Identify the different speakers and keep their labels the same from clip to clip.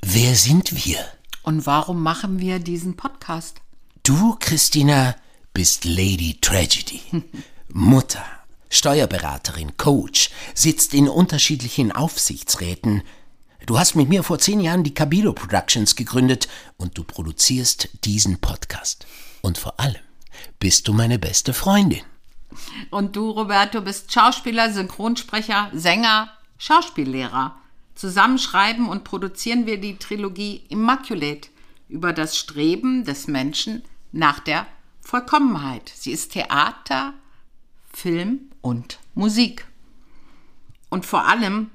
Speaker 1: Wer sind wir?
Speaker 2: Und warum machen wir diesen Podcast?
Speaker 1: Du, Christina, bist Lady Tragedy. Mutter, Steuerberaterin, Coach, sitzt in unterschiedlichen Aufsichtsräten. Du hast mit mir vor zehn Jahren die Cabilo Productions gegründet und du produzierst diesen Podcast. Und vor allem bist du meine beste Freundin.
Speaker 2: Und du, Roberto, bist Schauspieler, Synchronsprecher, Sänger, Schauspiellehrer. Zusammen schreiben und produzieren wir die Trilogie Immaculate über das Streben des Menschen nach der Vollkommenheit. Sie ist Theater, Film und Musik. Und vor allem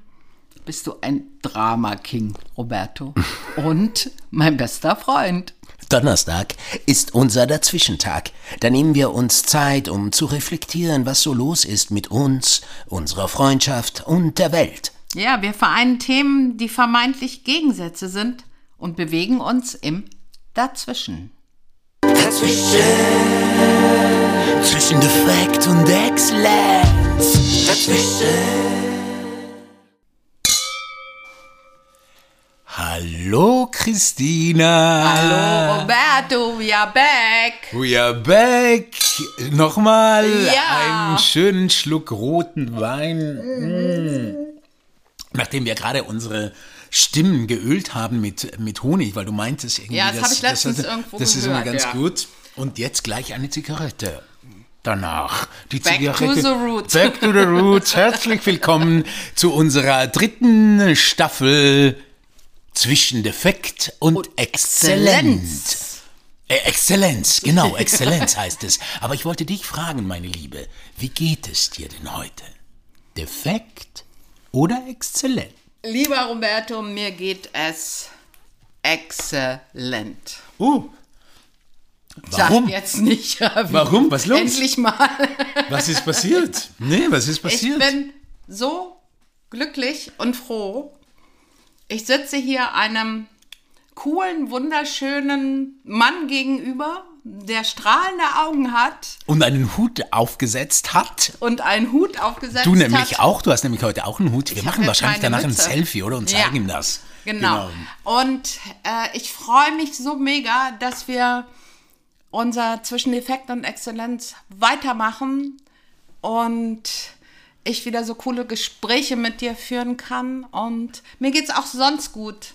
Speaker 2: bist du ein Drama-King, Roberto. Und mein bester Freund.
Speaker 1: Donnerstag ist unser Dazwischentag. Da nehmen wir uns Zeit, um zu reflektieren, was so los ist mit uns, unserer Freundschaft und der Welt.
Speaker 2: Ja, wir vereinen Themen, die vermeintlich Gegensätze sind und bewegen uns im Dazwischen.
Speaker 1: Dazwischen. Zwischen Defekt und Exzellenz. Dazwischen. Hallo Christina.
Speaker 2: Hallo Roberto, we are back.
Speaker 1: We are back. Nochmal
Speaker 2: Ja.
Speaker 1: einen schönen Schluck roten Wein. Mm. Nachdem wir gerade unsere Stimmen geölt haben mit, mit Honig, weil du meintest irgendwie,
Speaker 2: Ja, das habe ich letztens
Speaker 1: das,
Speaker 2: irgendwo
Speaker 1: das ist immer
Speaker 2: gehört,
Speaker 1: ganz
Speaker 2: ja.
Speaker 1: gut. Und jetzt gleich eine Zigarette. Danach die
Speaker 2: Back to
Speaker 1: Zigarette.
Speaker 2: the roots.
Speaker 1: Back to the roots. Herzlich willkommen zu unserer dritten Staffel zwischen Defekt und, Exzellenz. Äh, Exzellenz, genau, Exzellenz heißt es. Aber ich wollte dich fragen, meine Liebe, wie geht es dir denn heute? Defekt oder exzellent?
Speaker 2: Lieber Roberto, mir geht es exzellent.
Speaker 1: Uh,
Speaker 2: Sag
Speaker 1: warum?
Speaker 2: jetzt nicht.
Speaker 1: Warum? Was los?
Speaker 2: Endlich mal.
Speaker 1: Was ist passiert? Nee, was ist
Speaker 2: Ich
Speaker 1: passiert?
Speaker 2: bin so glücklich und froh. Ich sitze hier einem coolen, wunderschönen Mann gegenüber, der strahlende Augen hat
Speaker 1: und einen Hut aufgesetzt hat.
Speaker 2: und einen Hut aufgesetzt
Speaker 1: Du nämlich
Speaker 2: hat.
Speaker 1: auch, du hast nämlich heute auch einen Hut. Wir
Speaker 2: hab
Speaker 1: machen wahrscheinlich danach
Speaker 2: Mütze.
Speaker 1: ein Selfie, oder? Und
Speaker 2: Ja.
Speaker 1: zeigen ihm das.
Speaker 2: Genau. Und äh, ich freue mich so mega, dass wir unser zwischen Defekt und Exzellenz weitermachen und ich wieder so coole Gespräche mit dir führen kann. Und mir geht's auch sonst gut.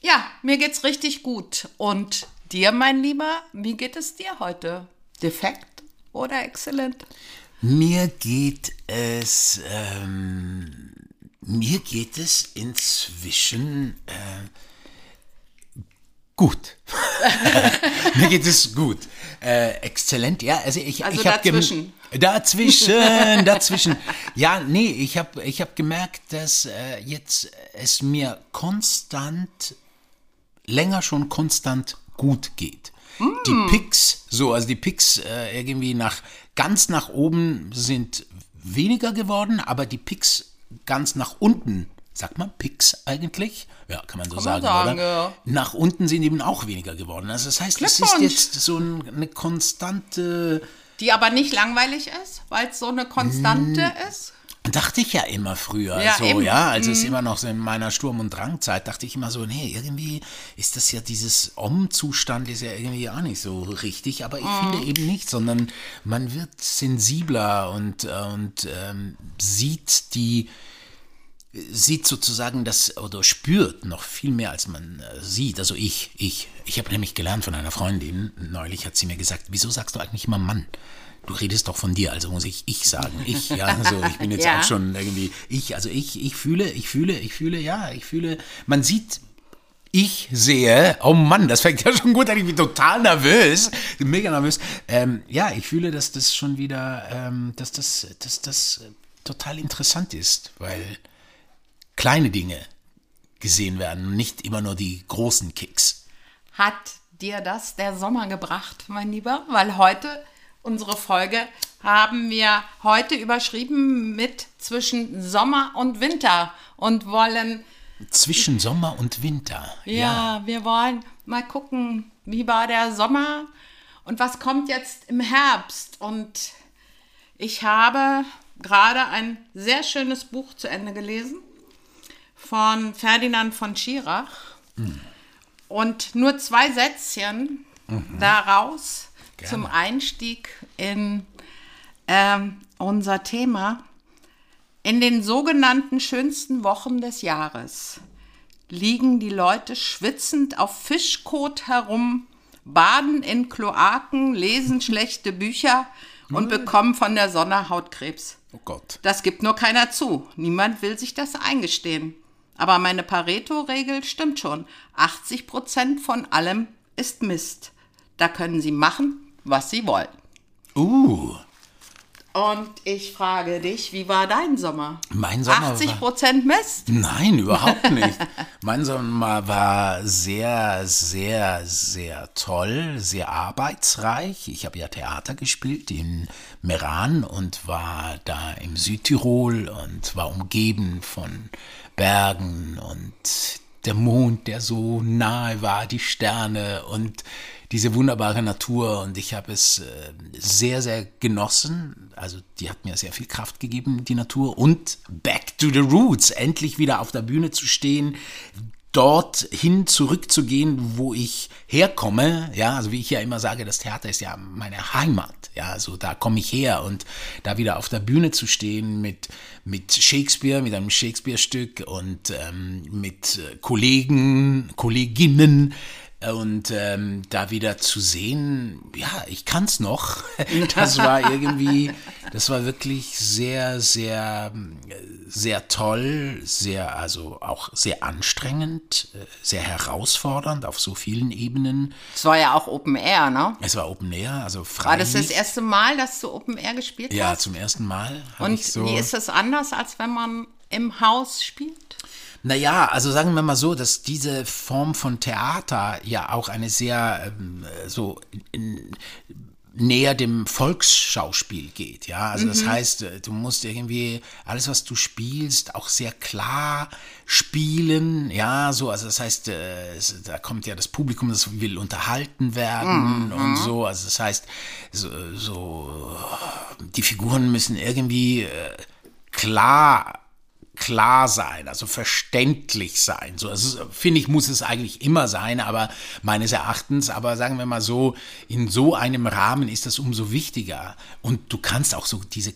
Speaker 2: Ja, mir geht's richtig gut. Und dir, mein Lieber, wie geht es dir heute? Defekt oder exzellent?
Speaker 1: Mir geht es, ähm, mir geht es inzwischen äh, gut. mir geht es gut. Äh, exzellent, ja. Also ich,
Speaker 2: Also
Speaker 1: ich hab gem-
Speaker 2: dazwischen.
Speaker 1: Dazwischen, dazwischen. Ja, nee, ich habe ich hab gemerkt, dass äh, jetzt es mir konstant, länger schon konstant gut geht. Die Picks, so, also die Picks äh, irgendwie nach, ganz nach oben sind weniger geworden, aber die Picks ganz nach unten, sagt man Picks eigentlich? Ja, kann man so
Speaker 2: man
Speaker 1: sagen,
Speaker 2: sagen,
Speaker 1: oder?
Speaker 2: ja.
Speaker 1: Nach unten sind eben auch weniger geworden. Also das heißt, es ist jetzt so ein, eine konstante,
Speaker 2: Die aber nicht langweilig ist, weil es so eine Konstante ist.
Speaker 1: Dachte ich ja immer früher,
Speaker 2: Ja,
Speaker 1: so,
Speaker 2: eben. Mhm.
Speaker 1: ja, als es immer noch so in meiner Sturm- und Drangzeit, dachte ich immer so, nee, irgendwie ist das ja dieses Om-Zustand ist ja irgendwie auch nicht so richtig, aber ich
Speaker 2: Mhm.
Speaker 1: finde eben nicht, sondern man wird sensibler und, äh, und ähm, sieht die, sieht sozusagen das oder spürt noch viel mehr, als man äh, sieht. Also ich, ich, ich habe nämlich gelernt von einer Freundin, neulich hat sie mir gesagt, wieso sagst du eigentlich immer Mann? Du redest doch von dir, also muss ich ich sagen. Ich, ja, also ich bin jetzt
Speaker 2: Ja.
Speaker 1: auch schon irgendwie, ich, also ich, ich fühle, ich fühle, ich fühle, ja, ich fühle, man sieht, ich sehe, oh Mann, das fängt ja schon gut an, ich bin total nervös, mega nervös. Ähm, ja, ich fühle, dass das schon wieder, ähm, dass das, dass das äh, total interessant ist, weil kleine Dinge gesehen werden nicht immer nur die großen Kicks.
Speaker 2: Hat dir das der Sommer gebracht, mein Lieber? Weil heute, unsere Folge, haben wir heute überschrieben mit zwischen Sommer und Winter und wollen,
Speaker 1: Zwischen Sommer und Winter.
Speaker 2: ja, wir wollen mal gucken, wie war der Sommer und was kommt jetzt im Herbst. Und ich habe gerade ein sehr schönes Buch zu Ende gelesen von Ferdinand von Schirach. Und nur zwei Sätzchen daraus zum Einstieg in ähm, unser Thema. In den sogenannten schönsten Wochen des Jahres liegen die Leute schwitzend auf Fischkot herum, baden in Kloaken, lesen schlechte Bücher und bekommen von der Sonne Hautkrebs.
Speaker 1: Oh Gott.
Speaker 2: Das gibt nur keiner zu. Niemand will sich das eingestehen. Aber meine Pareto-Regel stimmt schon. 80 Prozent von allem ist Mist. Da können Sie machen, was Sie wollen.
Speaker 1: Uh,
Speaker 2: Und ich frage dich, wie war dein Sommer?
Speaker 1: Mein Sommer
Speaker 2: 80
Speaker 1: war-
Speaker 2: Prozent Mist?
Speaker 1: Nein, überhaupt nicht. mein Sommer war sehr, sehr, sehr toll, sehr arbeitsreich. Ich habe ja Theater gespielt in Meran und war da im Südtirol und war umgeben von Bergen und der Mond, der so nahe war, die Sterne und diese wunderbare Natur und ich habe es äh, sehr, sehr genossen. Also die hat mir sehr viel Kraft gegeben, die Natur. Und back to the roots, endlich wieder auf der Bühne zu stehen, dorthin zurückzugehen, wo ich herkomme. Ja, also wie ich ja immer sage, das Theater ist ja meine Heimat. Ja, also da komme ich her und da wieder auf der Bühne zu stehen mit, mit Shakespeare, mit einem Shakespeare-Stück und ähm, mit äh, Kollegen, Kolleginnen, und ähm, da wieder zu sehen, ja, ich kann's noch. Das war irgendwie, das war wirklich sehr, sehr, sehr toll, sehr, also auch sehr anstrengend, äh, sehr herausfordernd auf so vielen Ebenen.
Speaker 2: Es war ja auch Open Air, ne?
Speaker 1: Es war Open Air, also frei.
Speaker 2: War das das erste Mal, dass du Open Air gespielt
Speaker 1: Ja,
Speaker 2: hast?
Speaker 1: zum ersten Mal.
Speaker 2: Und
Speaker 1: so
Speaker 2: wie ist das anders, als wenn man im Haus spielt?
Speaker 1: Naja, also sagen wir mal so, dass diese Form von Theater ja auch eine sehr ähm, so in, näher dem Volksschauspiel geht, ja. Also das heißt, äh, du musst irgendwie alles, was du spielst, auch sehr klar spielen, ja, so, also das heißt, äh, es, da kommt ja das Publikum, das will unterhalten werden und so, also das heißt, so, so die Figuren müssen irgendwie äh, klar klar sein, also verständlich sein. So, also, finde ich, muss es eigentlich immer sein, aber meines Erachtens, aber sagen wir mal so, in so einem Rahmen ist das umso wichtiger. Und du kannst auch so diese,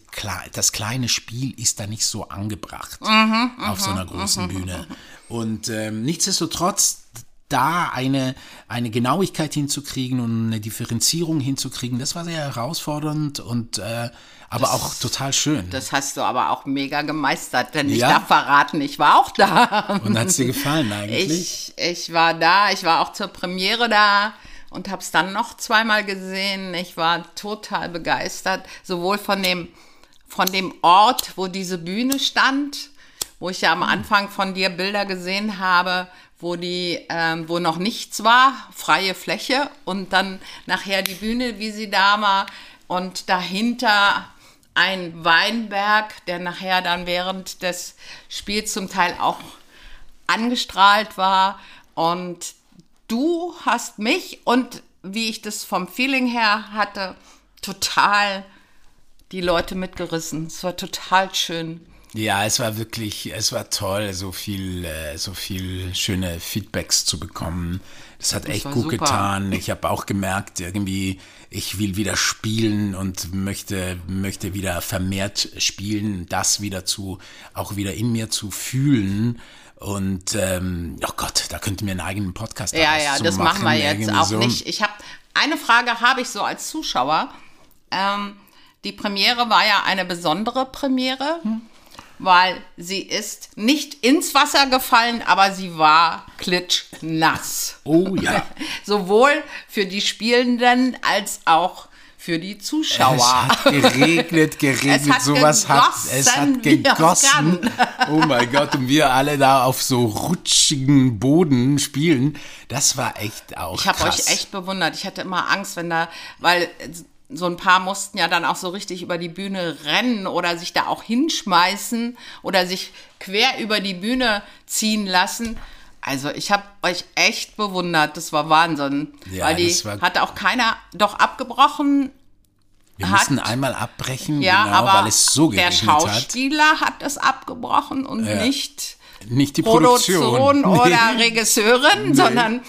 Speaker 1: das kleine Spiel ist da nicht so angebracht auf so einer großen Bühne. Und ähm, nichtsdestotrotz, da eine, eine Genauigkeit hinzukriegen und eine Differenzierung hinzukriegen, das war sehr herausfordernd und äh, aber auch total schön.
Speaker 2: Das hast du aber auch mega gemeistert, denn ich
Speaker 1: Ja.
Speaker 2: darf verraten, ich war auch da.
Speaker 1: und hat es dir gefallen eigentlich?
Speaker 2: Ich, ich war da, ich war auch zur Premiere da und habe es dann noch zweimal gesehen. Ich war total begeistert, sowohl von dem, von dem Ort, wo diese Bühne stand, wo ich ja am Anfang von dir Bilder gesehen habe, wo die, ähm, wo noch nichts war, freie Fläche und dann nachher die Bühne, wie sie da war und dahinter ein Weinberg, der nachher dann während des Spiels zum Teil auch angestrahlt war. Und du hast mich und wie ich das vom Feeling her hatte, total die Leute mitgerissen. Es war total schön.
Speaker 1: Ja, es war wirklich, es war toll, so viel, äh, so viel schöne Feedbacks zu bekommen. Das hat echt
Speaker 2: war
Speaker 1: gut
Speaker 2: super.
Speaker 1: getan. Ich habe auch gemerkt, irgendwie, ich will wieder spielen und möchte, möchte wieder vermehrt spielen, das wieder zu, auch wieder in mir zu fühlen. Und ähm, oh Gott, da könnte mir einen eigenen Podcast
Speaker 2: Ja,
Speaker 1: daraus
Speaker 2: ja,
Speaker 1: zu
Speaker 2: das machen wir jetzt auch
Speaker 1: so.
Speaker 2: nicht. Ich habe eine Frage habe ich so als Zuschauer. Ähm, die Premiere war ja eine besondere Premiere, weil sie ist nicht ins Wasser gefallen, aber sie war klitschnass.
Speaker 1: Oh ja.
Speaker 2: Sowohl für die Spielenden als auch für die
Speaker 1: Es
Speaker 2: Zuschauer.
Speaker 1: hat geregnet, geregnet,
Speaker 2: Es hat
Speaker 1: sowas hat, es
Speaker 2: gegossen,
Speaker 1: hat
Speaker 2: es
Speaker 1: gegossen. Oh mein Gott, und wir alle da auf so rutschigen Boden spielen, das war echt auch
Speaker 2: Ich habe euch echt bewundert. Ich hatte immer Angst, wenn da, weil so ein paar mussten ja dann auch so richtig über die Bühne rennen oder sich da auch hinschmeißen oder sich quer über die Bühne ziehen lassen. Also ich habe euch echt bewundert. Das war Wahnsinn.
Speaker 1: Ja,
Speaker 2: weil die
Speaker 1: war-
Speaker 2: hat auch keiner doch abgebrochen.
Speaker 1: Wir
Speaker 2: hat-
Speaker 1: mussten einmal abbrechen,
Speaker 2: Ja,
Speaker 1: genau,
Speaker 2: aber
Speaker 1: weil es so
Speaker 2: der
Speaker 1: geregnet hat.
Speaker 2: Schauspieler hat das abgebrochen und
Speaker 1: Ja.
Speaker 2: nicht
Speaker 1: Nicht die
Speaker 2: Produktion
Speaker 1: Produktion.
Speaker 2: oder Regisseurin, sondern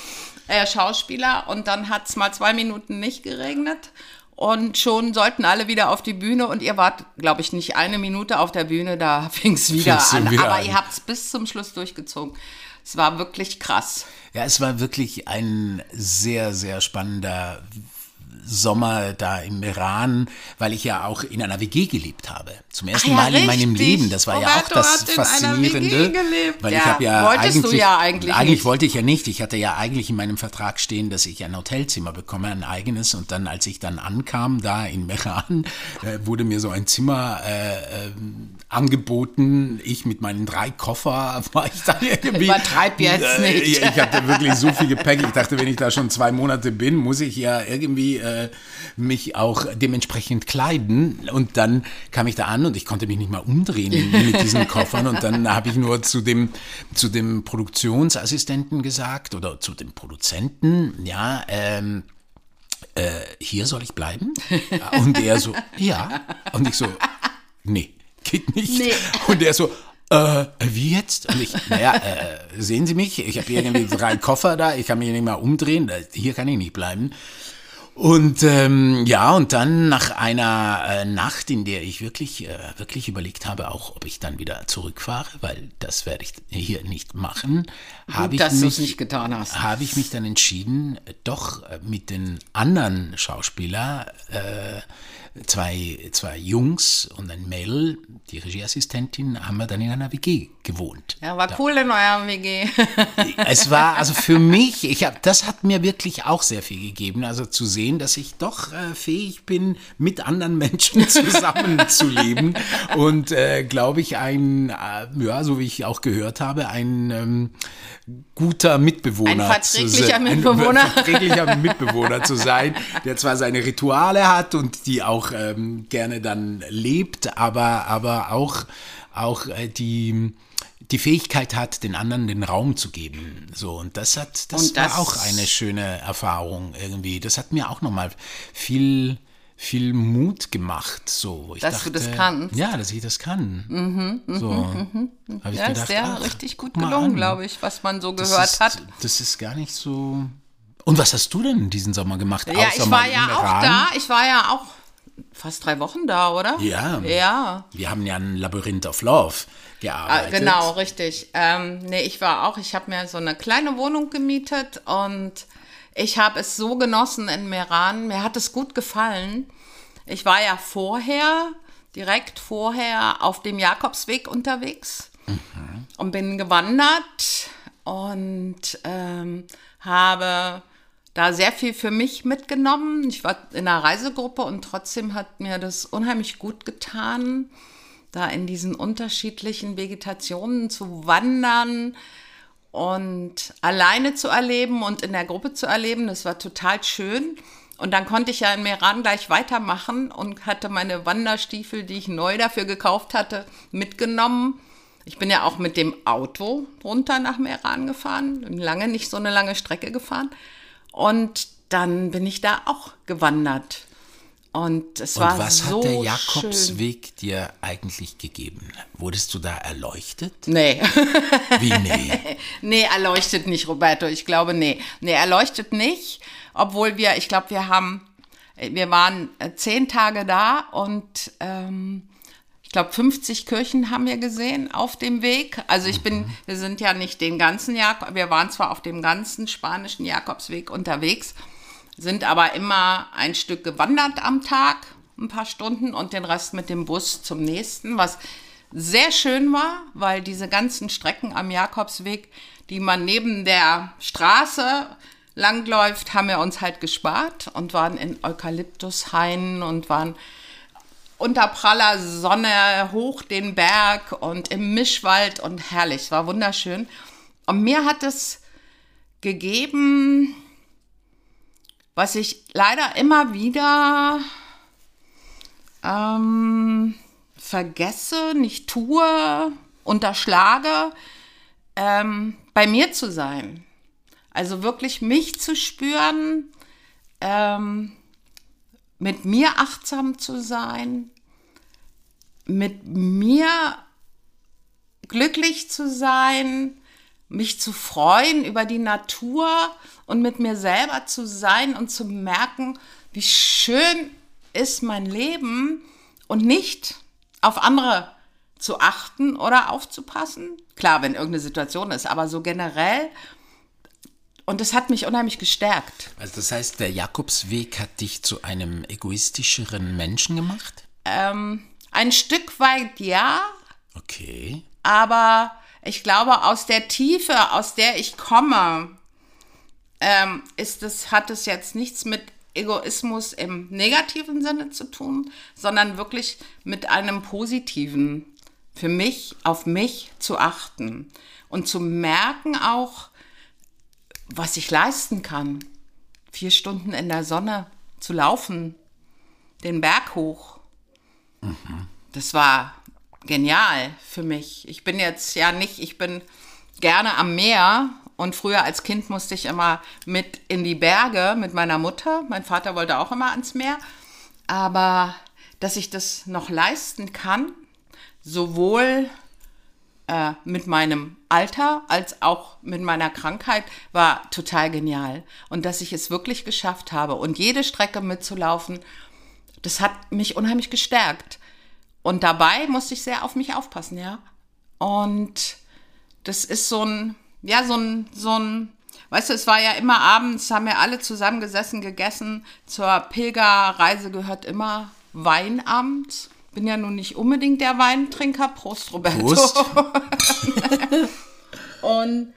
Speaker 2: äh, Schauspieler. Und dann hat es mal zwei Minuten nicht geregnet. Und schon sollten alle wieder auf die Bühne und ihr wart, glaube ich, nicht eine Minute auf der Bühne, da fing es wieder
Speaker 1: Fing's
Speaker 2: an.
Speaker 1: wieder
Speaker 2: Aber
Speaker 1: an.
Speaker 2: ihr habt es bis zum Schluss durchgezogen. Es war wirklich krass.
Speaker 1: Ja, es war wirklich ein sehr, sehr spannender Sommer da im Iran, weil ich ja auch in einer WG gelebt habe. Zum ersten
Speaker 2: ja,
Speaker 1: Mal in meinem
Speaker 2: richtig.
Speaker 1: Leben. Das war ja auch
Speaker 2: Roberto
Speaker 1: das
Speaker 2: hat in einer
Speaker 1: Faszinierende.
Speaker 2: WG gelebt.
Speaker 1: Weil
Speaker 2: Ja,
Speaker 1: ich habe ja
Speaker 2: wolltest du
Speaker 1: eigentlich,
Speaker 2: ja eigentlich
Speaker 1: eigentlich
Speaker 2: nicht.
Speaker 1: wollte ich ja nicht. Ich hatte ja eigentlich in meinem Vertrag stehen, dass ich ein Hotelzimmer bekomme, ein eigenes. Und dann, als ich dann ankam, da in Meran, äh, wurde mir so ein Zimmer äh, ähm, angeboten. Ich mit meinen drei Koffer war ich dann irgendwie.
Speaker 2: Übertreib jetzt
Speaker 1: Äh,
Speaker 2: nicht.
Speaker 1: Ich, ich hatte wirklich so viel Gepäck. Ich dachte, wenn ich da schon zwei Monate bin, muss ich ja irgendwie äh, mich auch dementsprechend kleiden. Und dann kam ich da an und ich konnte mich nicht mal umdrehen mit diesen Koffern. Und dann habe ich nur zu dem, zu dem Produktionsassistenten gesagt oder zu dem Produzenten, ja, ähm, äh, hier soll ich bleiben? Und er so, ja. Und ich so, nee, geht nicht.
Speaker 2: Nee.
Speaker 1: Und er so, äh, wie jetzt? Und ich, naja, äh, sehen Sie mich? Ich habe irgendwie drei Koffer da, ich kann mich nicht mal umdrehen, hier kann ich nicht bleiben. Und ähm, ja, und dann nach einer äh, Nacht, in der ich wirklich, äh, wirklich überlegt habe, auch ob ich dann wieder zurückfahre, weil das werde ich hier nicht machen, habe ich mich habe ich mich dann entschieden, äh, doch äh, mit den anderen Schauspielern, äh, zwei, zwei Jungs und ein Mädel, die Regieassistentin, haben wir dann in einer WG gewohnt.
Speaker 2: Ja, war cool in eurem WG.
Speaker 1: Es war also für mich, ich hab, das hat mir wirklich auch sehr viel gegeben, also zu sehen, dass ich doch äh, fähig bin, mit anderen Menschen zusammenzuleben und äh, glaube ich ein, äh, ja, so wie ich auch gehört habe, ein ähm, guter Mitbewohner
Speaker 2: Ein
Speaker 1: zu
Speaker 2: verträglicher
Speaker 1: sein.
Speaker 2: Mitbewohner.
Speaker 1: Ein verträglicher Mitbewohner zu sein, der zwar seine Rituale hat und die auch ähm, gerne dann lebt, aber, aber auch, auch äh, die die Fähigkeit hat, den anderen den Raum zu geben. So, und das hat, das,
Speaker 2: Und das-
Speaker 1: war auch eine schöne Erfahrung irgendwie. Das hat mir auch nochmal viel, viel Mut gemacht. So, ich
Speaker 2: Dass
Speaker 1: dachte,
Speaker 2: du das kannst.
Speaker 1: Ja, dass ich das kann. so, habe ich
Speaker 2: Ja,
Speaker 1: gedacht,
Speaker 2: ist sehr
Speaker 1: ach,
Speaker 2: richtig gut gelungen, glaube ich, was man so
Speaker 1: Das
Speaker 2: gehört
Speaker 1: ist,
Speaker 2: hat.
Speaker 1: Das ist gar nicht so. Und was hast du denn diesen Sommer gemacht?
Speaker 2: Ja,
Speaker 1: außer
Speaker 2: ich war ja auch
Speaker 1: Iran?
Speaker 2: da. Ich war ja auch fast drei Wochen da, oder?
Speaker 1: Ja.
Speaker 2: Ja.
Speaker 1: Wir haben ja ein Labyrinth of Love
Speaker 2: Ah,
Speaker 1: gearbeitet.
Speaker 2: genau, richtig. Ähm, nee, ich war auch, ich habe mir so eine kleine Wohnung gemietet und ich habe es so genossen in Meran. Mir hat es gut gefallen. Ich war ja vorher, direkt vorher auf dem Jakobsweg unterwegs und bin gewandert und ähm, habe da sehr viel für mich mitgenommen. Ich war in einer Reisegruppe und trotzdem hat mir das unheimlich gut getan, da in diesen unterschiedlichen Vegetationen zu wandern und alleine zu erleben und in der Gruppe zu erleben. Das war total schön. Und dann konnte ich ja in Meran gleich weitermachen und hatte meine Wanderstiefel, die ich neu dafür gekauft hatte, mitgenommen. Ich bin ja auch mit dem Auto runter nach Meran gefahren, lange nicht so eine lange Strecke gefahren. Und dann bin ich da auch gewandert. Und es
Speaker 1: Und
Speaker 2: war
Speaker 1: was
Speaker 2: so
Speaker 1: hat der
Speaker 2: schön.
Speaker 1: Jakobsweg dir eigentlich gegeben? Wurdest du da erleuchtet?
Speaker 2: Nee.
Speaker 1: Wie nee?
Speaker 2: Nee, er leuchtet nicht, Roberto. Ich glaube, nee. Nee, er leuchtet nicht, obwohl wir, ich glaube, wir haben, wir waren äh, zehn Tage da und ähm, ich glaube, 50 Kirchen haben wir gesehen auf dem Weg. Also ich bin, wir sind ja nicht den ganzen Jakob, wir waren zwar auf dem ganzen spanischen Jakobsweg unterwegs, sind aber immer ein Stück gewandert am Tag, ein paar Stunden und den Rest mit dem Bus zum nächsten, was sehr schön war, weil diese ganzen Strecken am Jakobsweg, die man neben der Straße langläuft, haben wir uns halt gespart und waren in Eukalyptushainen und waren unter praller Sonne hoch den Berg und im Mischwald und herrlich, war wunderschön. Und mir hat es gegeben, was ich leider immer wieder ähm, vergesse, nicht tue, unterschlage, ähm, bei mir zu sein. Also wirklich mich zu spüren, ähm, mit mir achtsam zu sein, mit mir glücklich zu sein, mich zu freuen über die Natur und mit mir selber zu sein und zu merken, wie schön ist mein Leben und nicht auf andere zu achten oder aufzupassen. Klar, wenn irgendeine Situation ist, aber so generell. Und das hat mich unheimlich gestärkt.
Speaker 1: Also das heißt, der Jakobsweg hat dich zu einem egoistischeren Menschen gemacht?
Speaker 2: Ähm, ein Stück weit ja.
Speaker 1: Okay.
Speaker 2: Aber ich glaube, aus der Tiefe, aus der ich komme, ähm, ist es, hat es jetzt nichts mit Egoismus im negativen Sinne zu tun, sondern wirklich mit einem positiven, für mich, auf mich zu achten und zu merken auch, was ich leisten kann. Vier Stunden in der Sonne zu laufen, den Berg hoch. Mhm. Das war genial für mich. Ich bin jetzt ja nicht, ich bin gerne am Meer und früher als Kind musste ich immer mit in die Berge mit meiner Mutter. Mein Vater wollte auch immer ans Meer. Aber dass ich das noch leisten kann, sowohl äh, mit meinem Alter als auch mit meiner Krankheit, war total genial. Und dass ich es wirklich geschafft habe und jede Strecke mitzulaufen, das hat mich unheimlich gestärkt. Und dabei musste ich sehr auf mich aufpassen, ja. Und das ist so ein, ja, so ein, so ein, weißt du, es war ja immer abends, haben wir alle zusammengesessen, gegessen. Zur Pilgerreise gehört immer Weinabend. Bin ja nun nicht unbedingt der Weintrinker. Prost, Roberto. Prost. Und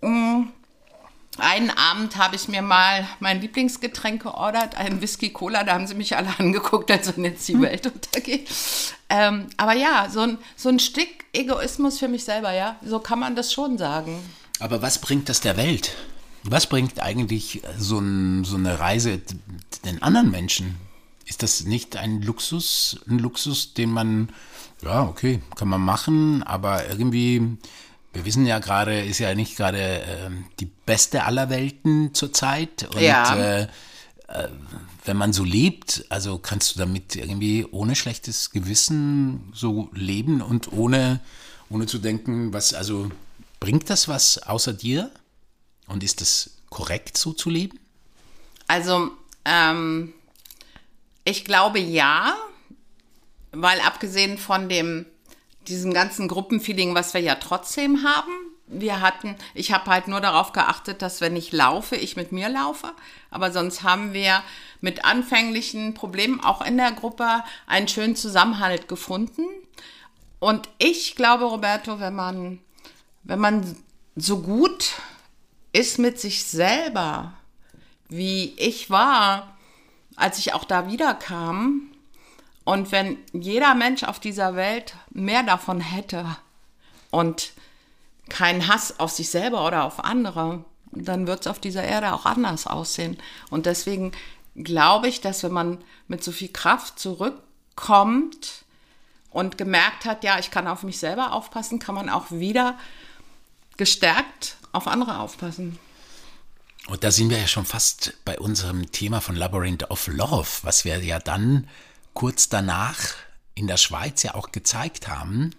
Speaker 2: mh, mm, einen Abend habe ich mir mal mein Lieblingsgetränk geordert, einen Whisky Cola. Da haben sie mich alle angeguckt, als wenn jetzt die Welt untergeht. Ähm, aber ja, so ein, so ein Stück Egoismus für mich selber, ja. So kann man das schon sagen.
Speaker 1: Aber was bringt das der Welt? Was bringt eigentlich so, ein, so eine Reise den anderen Menschen? Ist das nicht ein Luxus, ein Luxus, den man, ja, okay, kann man machen, aber irgendwie wir wissen ja gerade, ist ja nicht gerade äh, die beste aller Welten zurzeit. Und ja. äh, äh, wenn man so lebt, also kannst du damit irgendwie ohne schlechtes Gewissen so leben und ohne, ohne zu denken, was, also bringt das was außer dir? Und ist es korrekt, so zu leben?
Speaker 2: Also, ähm, ich glaube ja, weil abgesehen von dem diesem ganzen Gruppenfeeling, was wir ja trotzdem haben. Wir hatten, ich habe halt nur darauf geachtet, dass wenn ich laufe, ich mit mir laufe. Aber sonst haben wir mit anfänglichen Problemen auch in der Gruppe einen schönen Zusammenhalt gefunden. Und ich glaube, Roberto, wenn man, wenn man so gut ist mit sich selber, wie ich war, als ich auch da wiederkam, und wenn jeder Mensch auf dieser Welt mehr davon hätte und keinen Hass auf sich selber oder auf andere, dann wird es auf dieser Erde auch anders aussehen. Und deswegen glaube ich, dass wenn man mit so viel Kraft zurückkommt und gemerkt hat, ja, ich kann auf mich selber aufpassen, kann man auch wieder gestärkt auf andere aufpassen.
Speaker 1: Und da sind wir ja schon fast bei unserem Thema von Labyrinth of Love, was wir ja dann kurz danach in der Schweiz ja auch gezeigt haben.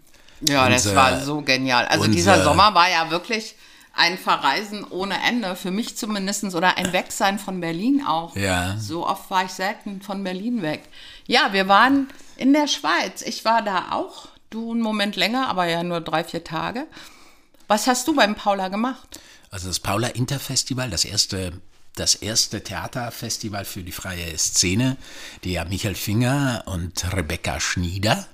Speaker 2: Ja, und, das war so genial. Also und, dieser Sommer war ja wirklich ein Verreisen ohne Ende, für mich zumindest, oder ein Wegsein von Berlin auch. Ja. So oft war ich selten von Berlin weg. Ja, wir waren in der Schweiz. Ich war da auch, du einen Moment länger, aber ja nur drei, vier Tage. Was hast du beim Paula gemacht?
Speaker 1: Also das Paula Interfestival, das erste das erste Theaterfestival für die freie Szene, die ja Michael Finger und Rebecca Schnieder.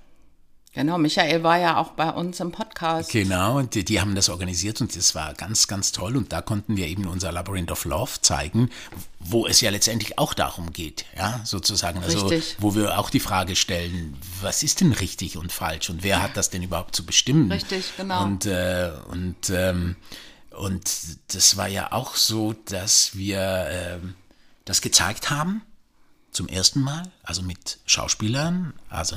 Speaker 2: Genau, Michael war ja auch bei uns im Podcast.
Speaker 1: Genau, und die, die haben das organisiert und das war ganz, ganz toll. Und da konnten wir eben unser Labyrinth of Love zeigen, wo es ja letztendlich auch darum geht, ja, sozusagen. Also, richtig. wo wir auch die Frage stellen, was ist denn richtig und falsch und wer hat das denn überhaupt zu bestimmen?
Speaker 2: Richtig, genau.
Speaker 1: Und, äh, und ähm, und das war ja auch so, dass wir äh, das gezeigt haben zum ersten Mal, also mit Schauspielern. Also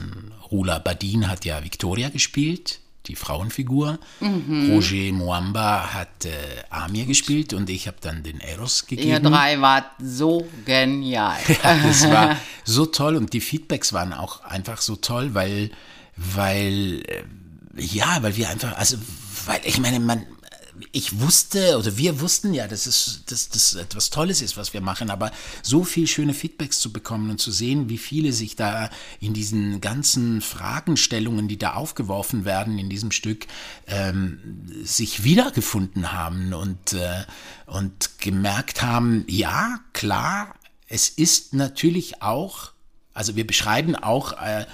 Speaker 1: Rula Badin hat ja Victoria gespielt, die Frauenfigur. Mhm. Roger Moamba hat äh, Amir gespielt und ich habe dann den Eros gegeben.
Speaker 2: Ihr drei wart so genial.
Speaker 1: ja, das war so toll und die Feedbacks waren auch einfach so toll, weil, weil äh, ja, weil wir einfach, also, weil ich meine, man, ich wusste oder wir wussten ja, dass es dass das etwas Tolles ist, was wir machen, aber so viel schöne Feedbacks zu bekommen und zu sehen, wie viele sich da in diesen ganzen Fragenstellungen, die da aufgeworfen werden in diesem Stück, ähm, sich wiedergefunden haben und, äh, und gemerkt haben, ja, klar, es ist natürlich auch, also wir beschreiben auch äh,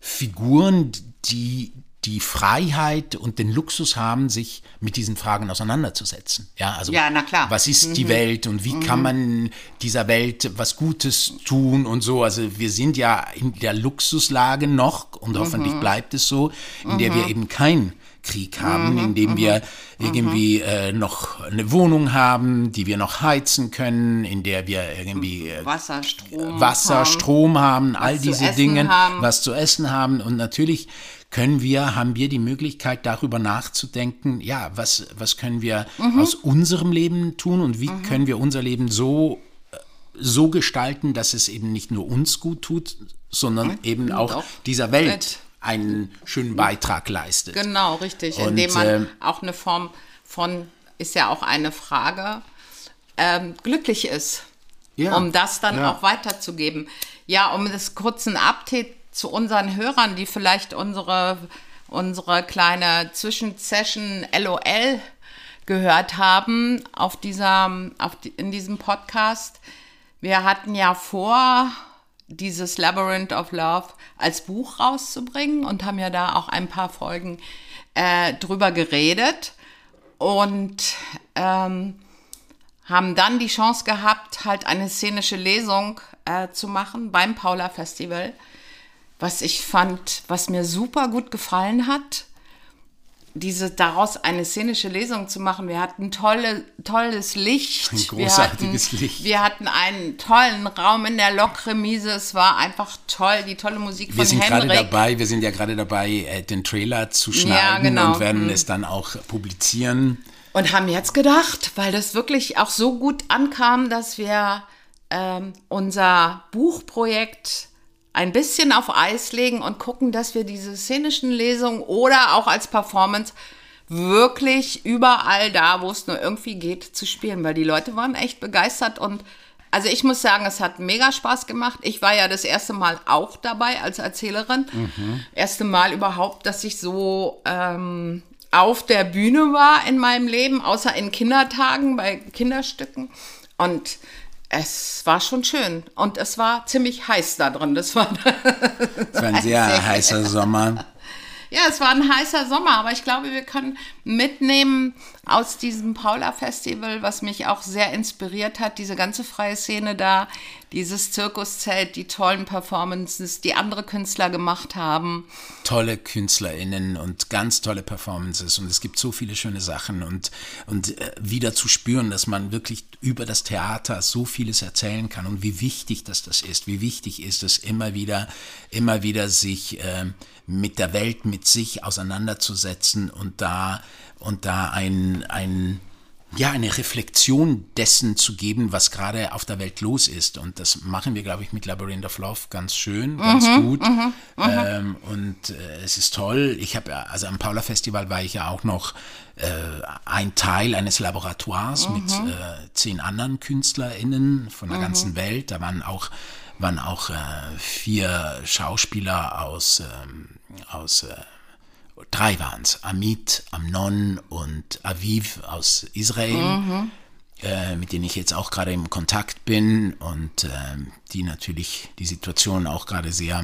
Speaker 1: Figuren, die die Freiheit und den Luxus haben, sich mit diesen Fragen auseinanderzusetzen. Ja, also
Speaker 2: ja, na klar.
Speaker 1: was ist mhm. die Welt und wie mhm. kann man dieser Welt was Gutes tun und so. Also wir sind ja in der Luxuslage noch und mhm. hoffentlich bleibt es so, in der wir mhm. eben kein Krieg haben, mhm, in dem wir mhm. irgendwie äh, noch eine Wohnung haben, die wir noch heizen können, in der wir irgendwie
Speaker 2: äh, Wasser, Strom,
Speaker 1: Wasser, haben, Strom haben, all diese Dinge, haben. was zu essen haben und natürlich können wir, haben wir die Möglichkeit, darüber nachzudenken, ja, was, was können wir mhm. aus unserem Leben tun und wie mhm. können wir unser Leben so, äh, so gestalten, dass es eben nicht nur uns gut tut, sondern mhm. eben auch, auch, dieser Welt einen schönen Beitrag leistet.
Speaker 2: Genau, richtig. Und, indem man äh, auch eine Form von, ist ja auch eine Frage, ähm, glücklich ist. Ja, um das dann ja. auch weiterzugeben. Ja, um das kurzen Update zu unseren Hörern, die vielleicht unsere, unsere kleine Zwischensession LOL gehört haben auf dieser, auf die, in diesem Podcast. Wir hatten ja vor, dieses Labyrinth of Love als Buch rauszubringen und haben ja da auch ein paar Folgen äh, drüber geredet und ähm, haben dann die Chance gehabt, halt eine szenische Lesung äh, zu machen beim Paula Festival was ich fand, was mir super gut gefallen hat, diese daraus eine szenische Lesung zu machen. Wir hatten tolle, tolles Licht.
Speaker 1: Ein großartiges
Speaker 2: wir
Speaker 1: hatten, Licht.
Speaker 2: Wir hatten einen tollen Raum in der Lokremise. Es war einfach toll, die tolle Musik von
Speaker 1: Wir sind
Speaker 2: gerade
Speaker 1: dabei, wir sind ja gerade dabei, äh, den Trailer zu schneiden ja, genau. und werden mhm. es dann auch publizieren.
Speaker 2: Und haben jetzt gedacht, weil das wirklich auch so gut ankam, dass wir ähm, unser Buchprojekt ein bisschen auf Eis legen und gucken, dass wir diese szenischen Lesungen oder auch als Performance wirklich überall da, wo es nur irgendwie geht, zu spielen, weil die Leute waren echt begeistert und also ich muss sagen, es hat mega Spaß gemacht. Ich war ja das erste Mal auch dabei als Erzählerin. Mhm. Erste Mal überhaupt, dass ich so ähm, auf der Bühne war in meinem Leben, außer in Kindertagen bei Kinderstücken. Und es war schon schön und es war ziemlich heiß da drin. Das war,
Speaker 1: das war ein sehr, sehr heißer Sommer.
Speaker 2: Ja, es war ein heißer Sommer, aber ich glaube, wir können mitnehmen aus diesem Paula-Festival, was mich auch sehr inspiriert hat, diese ganze freie Szene da, dieses Zirkuszelt, die tollen Performances, die andere Künstler gemacht haben.
Speaker 1: Tolle KünstlerInnen und ganz tolle Performances und es gibt so viele schöne Sachen und, und äh, wieder zu spüren, dass man wirklich über das Theater so vieles erzählen kann und wie wichtig das das ist, wie wichtig ist es immer wieder, immer wieder sich äh, mit der Welt, mit sich auseinanderzusetzen und da, und da ein, ein, ja, eine Reflexion dessen zu geben, was gerade auf der Welt los ist. Und das machen wir, glaube ich, mit Labyrinth of Love ganz schön, ganz mhm, gut. Mhm, mhm. ähm, und äh, es ist toll. Ich habe, also am Paula Festival war ich ja auch noch äh, ein Teil eines Laboratoires mit mhm. äh, zehn anderen KünstlerInnen von der mhm. ganzen Welt. Da waren auch waren auch äh, vier Schauspieler aus, ähm, aus äh, drei waren es, Amit, Amnon und Aviv aus Israel, mhm. äh, mit denen ich jetzt auch gerade im Kontakt bin und äh, die natürlich die Situation auch gerade sehr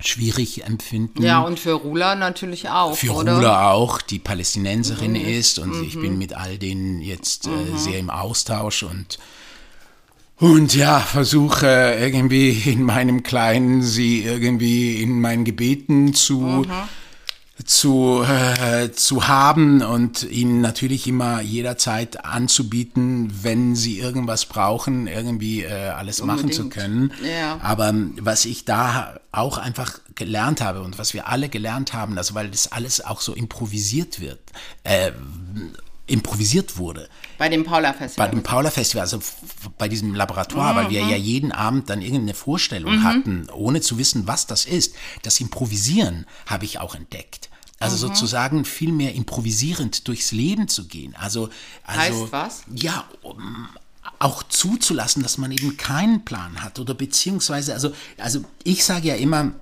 Speaker 1: schwierig empfinden.
Speaker 2: Ja, und für Rula natürlich auch.
Speaker 1: Für
Speaker 2: oder?
Speaker 1: Rula auch, die Palästinenserin mhm. ist und mhm. ich bin mit all denen jetzt äh, mhm. sehr im Austausch und und ja, versuche irgendwie in meinem Kleinen sie irgendwie in meinen Gebeten zu, mhm. zu, äh, zu haben und ihnen natürlich immer jederzeit anzubieten, wenn sie irgendwas brauchen, irgendwie äh, alles Unbedingt. machen zu können. Ja. Aber was ich da auch einfach gelernt habe und was wir alle gelernt haben, also weil das alles auch so improvisiert wird, äh, improvisiert wurde.
Speaker 2: Bei dem Paula Festival.
Speaker 1: Bei dem Paula Festival, also bei diesem Laboratoire, mhm. weil wir mhm. ja jeden Abend dann irgendeine Vorstellung mhm. hatten, ohne zu wissen, was das ist. Das Improvisieren habe ich auch entdeckt. Also sozusagen viel mehr improvisierend durchs Leben zu gehen. Also, also
Speaker 2: Heißt was?
Speaker 1: ja, um auch zuzulassen, dass man eben keinen Plan hat oder beziehungsweise, also, also ich sage ja immer,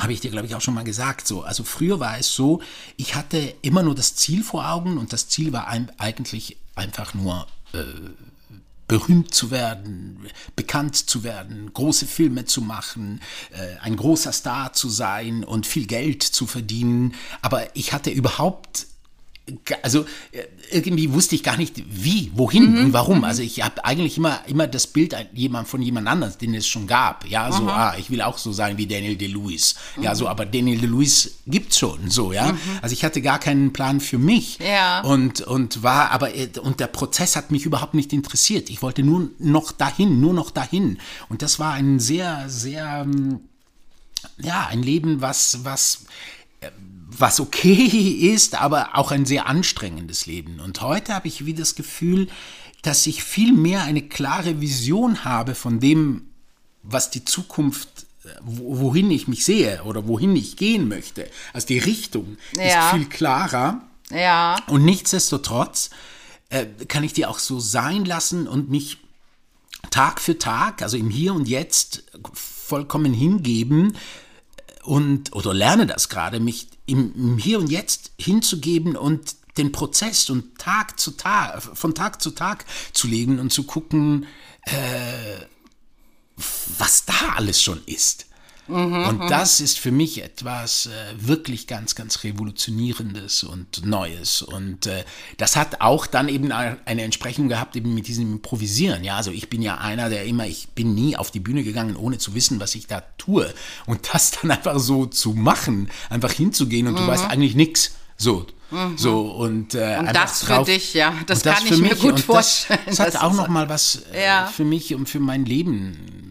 Speaker 1: habe ich dir, glaube ich, auch schon mal gesagt, so, also früher war es so, ich hatte immer nur das Ziel vor Augen und das Ziel war ein, eigentlich einfach nur äh, berühmt zu werden, bekannt zu werden, große Filme zu machen, äh, ein großer Star zu sein und viel Geld zu verdienen. Aber ich hatte überhaupt also äh, irgendwie wusste ich gar nicht wie, wohin und warum. Also ich habe eigentlich immer immer das Bild jemand von jemand anderes, den es schon gab. Ja, so ah, ich will auch so sein wie Daniel DeLuis. Ja, so aber Daniel DeLuis gibt's schon so, ja. Also ich hatte gar keinen Plan für mich.
Speaker 2: Ja.
Speaker 1: Und und war aber äh, und der Prozess hat mich überhaupt nicht interessiert. Ich wollte nur noch dahin, nur noch dahin. Und das war ein sehr sehr ähm, ja, ein Leben, was, was, äh, was okay ist, aber auch ein sehr anstrengendes Leben. Und heute habe ich wieder das Gefühl, dass ich viel mehr eine klare Vision habe von dem, was die Zukunft, äh, wo- wohin ich mich sehe oder wohin ich gehen möchte. Also die Richtung
Speaker 2: Ja.
Speaker 1: ist viel klarer.
Speaker 2: Ja.
Speaker 1: Und nichtsdestotrotz äh, kann ich die auch so sein lassen und mich Tag für Tag, also im Hier und Jetzt, vollkommen hingeben und oder lerne das gerade, mich im, im Hier und Jetzt hinzugeben und den Prozess und Tag zu Tag, von Tag zu Tag zu legen und zu gucken, äh, was da alles schon ist. Und das ist für mich etwas äh, wirklich ganz, ganz Revolutionierendes und Neues. Und äh, das hat auch dann eben eine Entsprechung gehabt eben mit diesem Improvisieren. Ja, also ich bin ja einer, der immer, ich bin nie auf die Bühne gegangen, ohne zu wissen, was ich da tue. Und das dann einfach so zu machen, einfach hinzugehen und du weißt eigentlich nichts. So. So und, äh,
Speaker 2: Und das für dich, ja, das
Speaker 1: und
Speaker 2: kann ich mir gut vorstellen,
Speaker 1: Das, das
Speaker 2: das
Speaker 1: hat auch
Speaker 2: ist-
Speaker 1: noch mal was äh,
Speaker 2: Ja.
Speaker 1: für mich und für mein Leben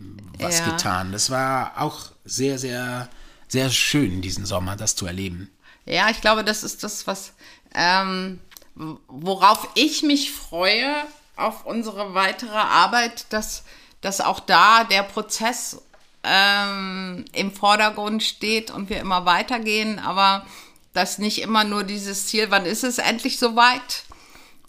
Speaker 1: was
Speaker 2: Ja.
Speaker 1: getan. Das war auch sehr, sehr, sehr schön, diesen Sommer, das zu erleben.
Speaker 2: Ja, ich glaube, das ist das, was ähm, worauf ich mich freue auf unsere weitere Arbeit, dass, dass auch da der Prozess ähm, im Vordergrund steht und wir immer weitergehen, aber dass nicht immer nur dieses Ziel, wann ist es endlich soweit,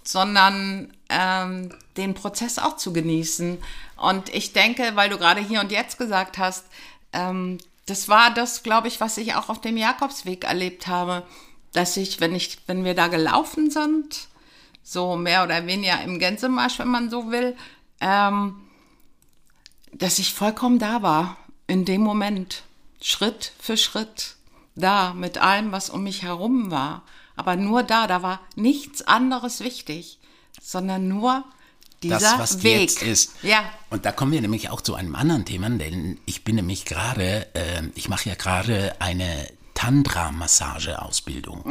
Speaker 2: sondern ähm, den Prozess auch zu genießen. Und ich denke, weil du gerade hier und jetzt gesagt hast, ähm, das war das, glaube ich, was ich auch auf dem Jakobsweg erlebt habe, dass ich, wenn ich, wenn wir da gelaufen sind, so mehr oder weniger im Gänsemarsch, wenn man so will, ähm, dass ich vollkommen da war in dem Moment, Schritt für Schritt, da mit allem, was um mich herum war. Aber nur da, da war nichts anderes wichtig, sondern nur dieser
Speaker 1: Das, was
Speaker 2: Weg.
Speaker 1: jetzt ist.
Speaker 2: Ja,
Speaker 1: Und da kommen wir nämlich auch zu einem anderen Thema, denn ich bin nämlich gerade, äh, ich mache ja gerade eine Tantra-Massage-Ausbildung.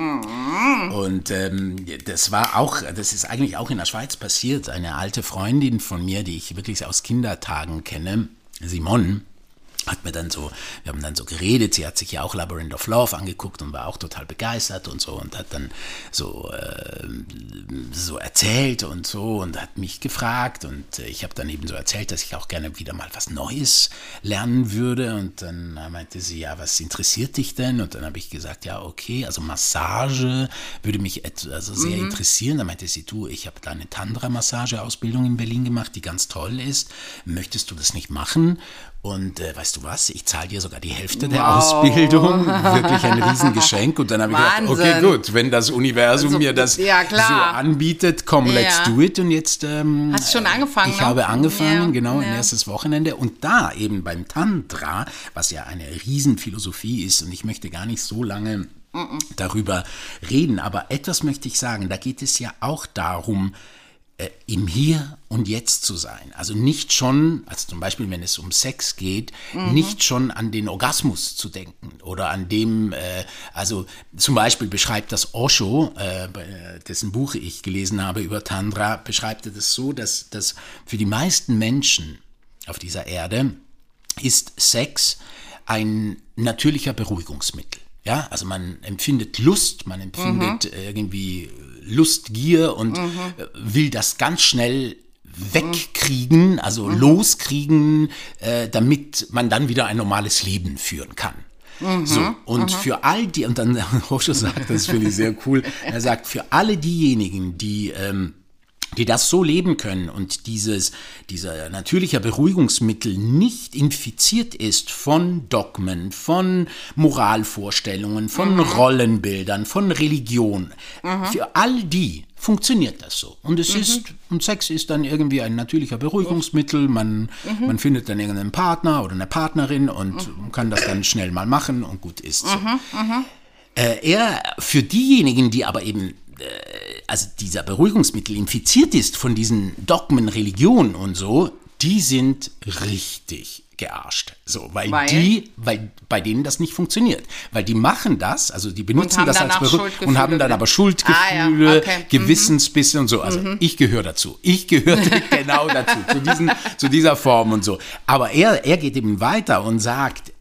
Speaker 1: Und ähm, das war auch, das ist eigentlich auch in der Schweiz passiert. Eine alte Freundin von mir, die ich wirklich aus Kindertagen kenne, Simone, hat mir dann so, wir haben dann so geredet, sie hat sich ja auch Labyrinth of Love angeguckt und war auch total begeistert und so und hat dann so, äh, so erzählt und so und hat mich gefragt und äh, ich habe dann eben so erzählt, dass ich auch gerne wieder mal was Neues lernen würde und dann meinte sie, ja, was interessiert dich denn? Und dann habe ich gesagt, ja, okay, also Massage würde mich also sehr interessieren. Dann meinte sie, du, ich habe da eine Tantra-Massage-Ausbildung in Berlin gemacht, die ganz toll ist. Möchtest du das nicht machen? Und äh, weißt du was, ich zahle dir sogar die Hälfte der Ausbildung. Wirklich ein Riesengeschenk. Und dann habe ich gedacht, okay,
Speaker 2: Wahnsinn.
Speaker 1: gut, wenn das Universum
Speaker 2: Also,
Speaker 1: mir das
Speaker 2: ja,
Speaker 1: so anbietet, komm, let's
Speaker 2: Ja.
Speaker 1: do it. Und jetzt ähm,
Speaker 2: Hast schon angefangen,
Speaker 1: Ich
Speaker 2: ne?
Speaker 1: habe angefangen,
Speaker 2: Ja,
Speaker 1: genau, ein erstes Wochenende. Und da eben beim Tantra, was ja eine Riesenphilosophie ist, und ich möchte gar nicht so lange darüber reden, aber etwas möchte ich sagen, da geht es ja auch darum, im Hier und Jetzt zu sein. Also nicht schon, also zum Beispiel, wenn es um Sex geht, nicht schon an den Orgasmus zu denken oder an dem, äh, also zum Beispiel beschreibt das Osho, äh, äh, dessen Buch ich gelesen habe über Tantra, beschreibt er das so, dass, dass für die meisten Menschen auf dieser Erde ist Sex ein natürlicher Beruhigungsmittel. Ja, also man empfindet Lust, man empfindet irgendwie Lustgier und äh, will das ganz schnell wegkriegen, also loskriegen, äh, damit man dann wieder ein normales Leben führen kann. so, und für all die, und dann Osho sagt, das finde ich sehr cool, er sagt, für alle diejenigen, die ähm, die das so leben können und dieses, dieser natürliche Beruhigungsmittel nicht infiziert ist von Dogmen, von Moralvorstellungen, von Rollenbildern, von Religion. Für all die funktioniert das so. Und es ist, und Sex ist dann irgendwie ein natürlicher Beruhigungsmittel. Man, man findet dann irgendeinen Partner oder eine Partnerin und kann das dann schnell mal machen und gut ist so. Äh, er, für diejenigen, die aber eben also dieser Beruhigungsmittel infiziert ist von diesen Dogmen, Religionen und so, die sind richtig gearscht. So, weil,
Speaker 2: Weil?
Speaker 1: die, weil bei denen das nicht funktioniert. Weil die machen das, also die benutzen das als Beruhigung und haben dann aber Schuldgefühle,
Speaker 2: Ah, ja, okay. Mhm.
Speaker 1: Gewissensbisse und so. Also ich gehöre dazu. Ich gehöre genau dazu, zu, diesen, zu dieser Form und so. Aber er, er geht eben weiter und sagt,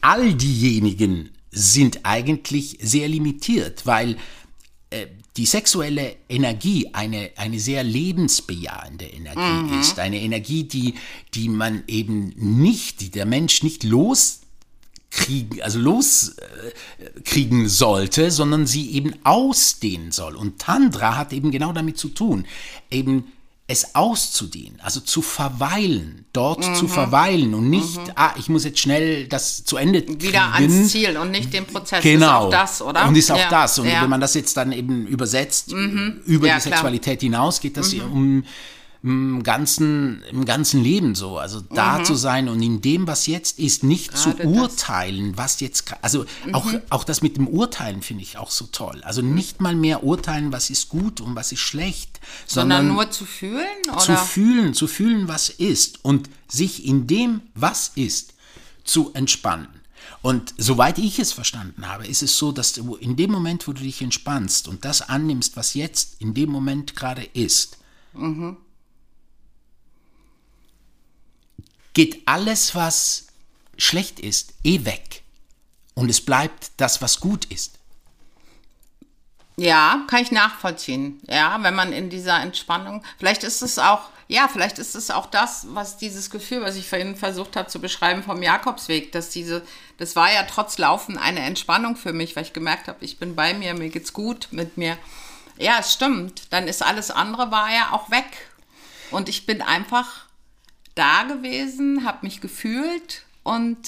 Speaker 1: all diejenigen sind eigentlich sehr limitiert, weil äh, die sexuelle Energie eine, eine sehr lebensbejahende Energie ist. Eine Energie, die, die man eben nicht, die der Mensch nicht loskriegen, also loskriegen sollte, sondern sie eben ausdehnen soll. Und Tantra hat eben genau damit zu tun, eben es auszudehnen, also zu verweilen, dort zu verweilen und nicht, ah, ich muss jetzt schnell das zu Ende kriegen.
Speaker 2: Wieder ans Ziel und nicht den Prozess.
Speaker 1: Genau.
Speaker 2: Ist auch das, oder?
Speaker 1: Und ist auch
Speaker 2: Ja,
Speaker 1: das. Und
Speaker 2: ja. Mhm.
Speaker 1: wenn man das jetzt dann eben übersetzt, über
Speaker 2: Ja,
Speaker 1: die
Speaker 2: klar. Mhm.
Speaker 1: Sexualität hinaus, geht das um im ganzen, im ganzen Leben so. Also da zu sein und in dem, was jetzt ist, nicht zu
Speaker 2: Mhm. Gerade das. Mhm.
Speaker 1: urteilen, was jetzt, also auch, auch das mit dem Urteilen finde ich auch so toll. Also nicht mal mehr urteilen, was ist gut und was ist schlecht,
Speaker 2: Sondern
Speaker 1: sondern
Speaker 2: nur zu fühlen? Oder?
Speaker 1: zu fühlen, zu fühlen, was ist und sich in dem, was ist, zu entspannen. Und soweit ich es verstanden habe, ist es so, dass du in dem Moment, wo du dich entspannst und das annimmst, was jetzt in dem Moment gerade ist, geht alles, was schlecht ist, eh weg. Und es bleibt das, was gut ist.
Speaker 2: Ja, kann ich nachvollziehen. Ja, wenn man in dieser Entspannung, vielleicht ist es auch, ja, vielleicht ist es auch das, was dieses Gefühl, was ich vorhin versucht habe zu beschreiben vom Jakobsweg, dass diese, das war ja trotz Laufen eine Entspannung für mich, weil ich gemerkt habe, ich bin bei mir, mir geht's gut mit mir. Ja, es stimmt. Dann ist alles andere war ja auch weg. Und ich bin einfach da gewesen, habe mich gefühlt und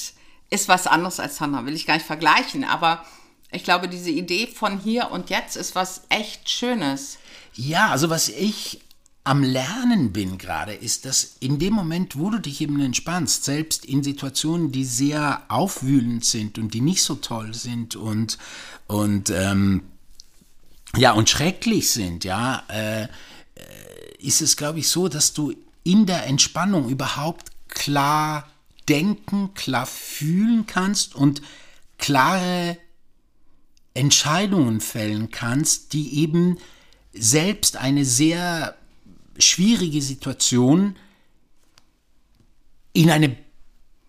Speaker 2: ist was anderes als Sandra, will ich gar nicht vergleichen, aber ich glaube, diese Idee von hier und jetzt ist was echt Schönes.
Speaker 1: Ja, also was ich am Lernen bin gerade, ist, dass in dem Moment, wo du dich eben entspannst, selbst in Situationen, die sehr aufwühlend sind und die nicht so toll sind und, und ähm, ja, und schrecklich sind, ja, äh, äh, ist es, glaube ich, so, dass du in der Entspannung überhaupt klar denken, klar fühlen kannst und klare Entscheidungen fällen kannst, die eben selbst eine sehr schwierige Situation in eine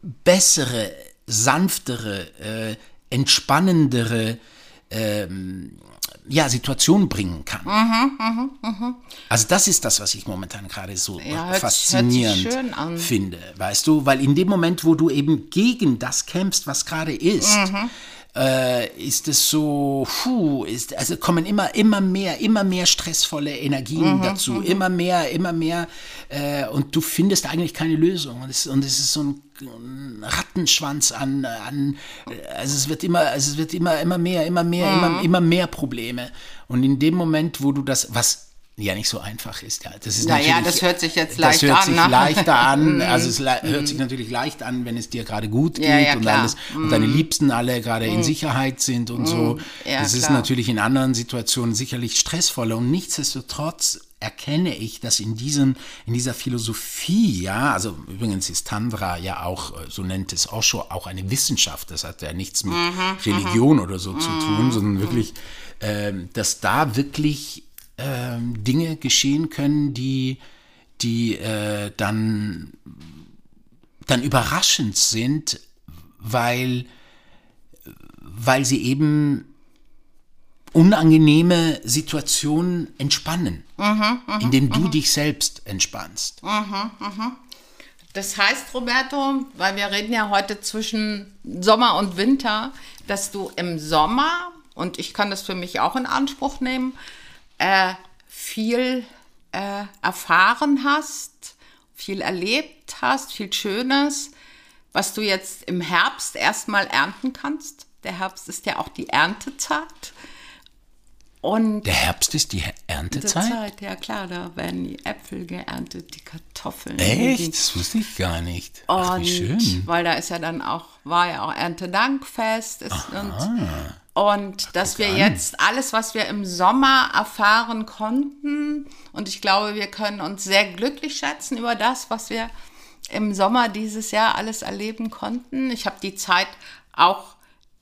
Speaker 1: bessere, sanftere, äh, entspannendere ähm, ja, Situation bringen kann. Also das ist das, was ich momentan gerade so
Speaker 2: Ja,
Speaker 1: faszinierend
Speaker 2: hört
Speaker 1: finde, weißt du, weil in dem Moment, wo du eben gegen das kämpfst, was gerade ist,
Speaker 2: Mhm.
Speaker 1: äh, ist es so, puh, ist, also kommen immer, immer mehr, immer mehr stressvolle Energien
Speaker 2: Mhm,
Speaker 1: dazu, immer mehr, immer mehr, äh, und du findest eigentlich keine Lösung. Und es, und es ist so ein Rattenschwanz an, an, also es wird immer, also es wird immer, immer mehr, immer mehr,
Speaker 2: Mhm.
Speaker 1: immer, immer mehr Probleme. Und in dem Moment, wo du das, was ja nicht so einfach ist, ja, das ist
Speaker 2: Naja, das hört sich jetzt
Speaker 1: das
Speaker 2: leicht
Speaker 1: hört
Speaker 2: an,
Speaker 1: sich
Speaker 2: ne?
Speaker 1: leichter an, also es le- hört sich natürlich leicht an, wenn es dir gerade gut geht
Speaker 2: Ja, ja,
Speaker 1: und alles und deine Liebsten alle gerade in Sicherheit sind und so.
Speaker 2: Ja,
Speaker 1: das ist
Speaker 2: klar.
Speaker 1: natürlich in anderen Situationen sicherlich stressvoller und nichtsdestotrotz erkenne ich, dass in diesem, in dieser Philosophie, ja, also übrigens ist Tantra ja auch, äh, so nennt es Osho, auch eine Wissenschaft. Das hat ja nichts mit
Speaker 2: Mhm,
Speaker 1: Religion oder so zu tun, sondern wirklich, ähm, dass da wirklich Dinge geschehen können, die, die äh, dann, dann überraschend sind, weil, weil sie eben unangenehme Situationen entspannen, indem du dich selbst entspannst.
Speaker 2: Das heißt, Roberto, weil wir reden ja heute zwischen Sommer und Winter, dass du im Sommer, und ich kann das für mich auch in Anspruch nehmen, äh, viel äh, erfahren hast, viel erlebt hast, viel Schönes, was du jetzt im Herbst erstmal ernten kannst. Der Herbst ist ja auch die Erntezeit. Und
Speaker 1: Der Herbst ist die Erntezeit?
Speaker 2: Zeit, ja klar, da werden die Äpfel geerntet, die Kartoffeln. die
Speaker 1: Echt? Das wusste ich gar nicht. Ach,
Speaker 2: und
Speaker 1: wie schön.
Speaker 2: weil da ist ja dann auch, war ja auch Erntedankfest ist und, und dass wir
Speaker 1: an.
Speaker 2: jetzt alles, was wir im Sommer erfahren konnten, und ich glaube, wir können uns sehr glücklich schätzen über das, was wir im Sommer dieses Jahr alles erleben konnten. Ich habe die Zeit auch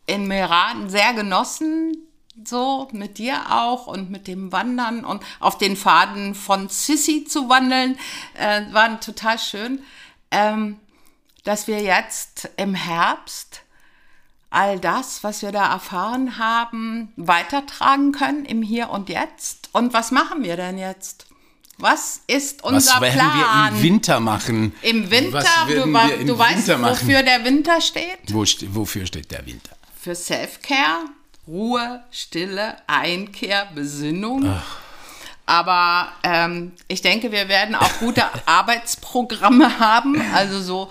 Speaker 2: in Meran sehr genossen, so mit dir auch und mit dem Wandern und auf den Faden von Sissy zu wandeln, äh, waren total schön. Ähm, dass wir jetzt im Herbst all das, was wir da erfahren haben, weitertragen können im Hier und Jetzt. Und was machen wir denn jetzt? Was ist unser
Speaker 1: Was werden
Speaker 2: Plan?
Speaker 1: wir im Winter machen?
Speaker 2: Im Winter, du, du weißt,
Speaker 1: Winter machen?
Speaker 2: wofür der Winter steht?
Speaker 1: Wo wofür steht der Winter?
Speaker 2: Für Self-Care, Ruhe, Stille, Einkehr, Besinnung. Aber ähm, ich denke, wir werden auch gute Arbeitsprogramme haben. Also so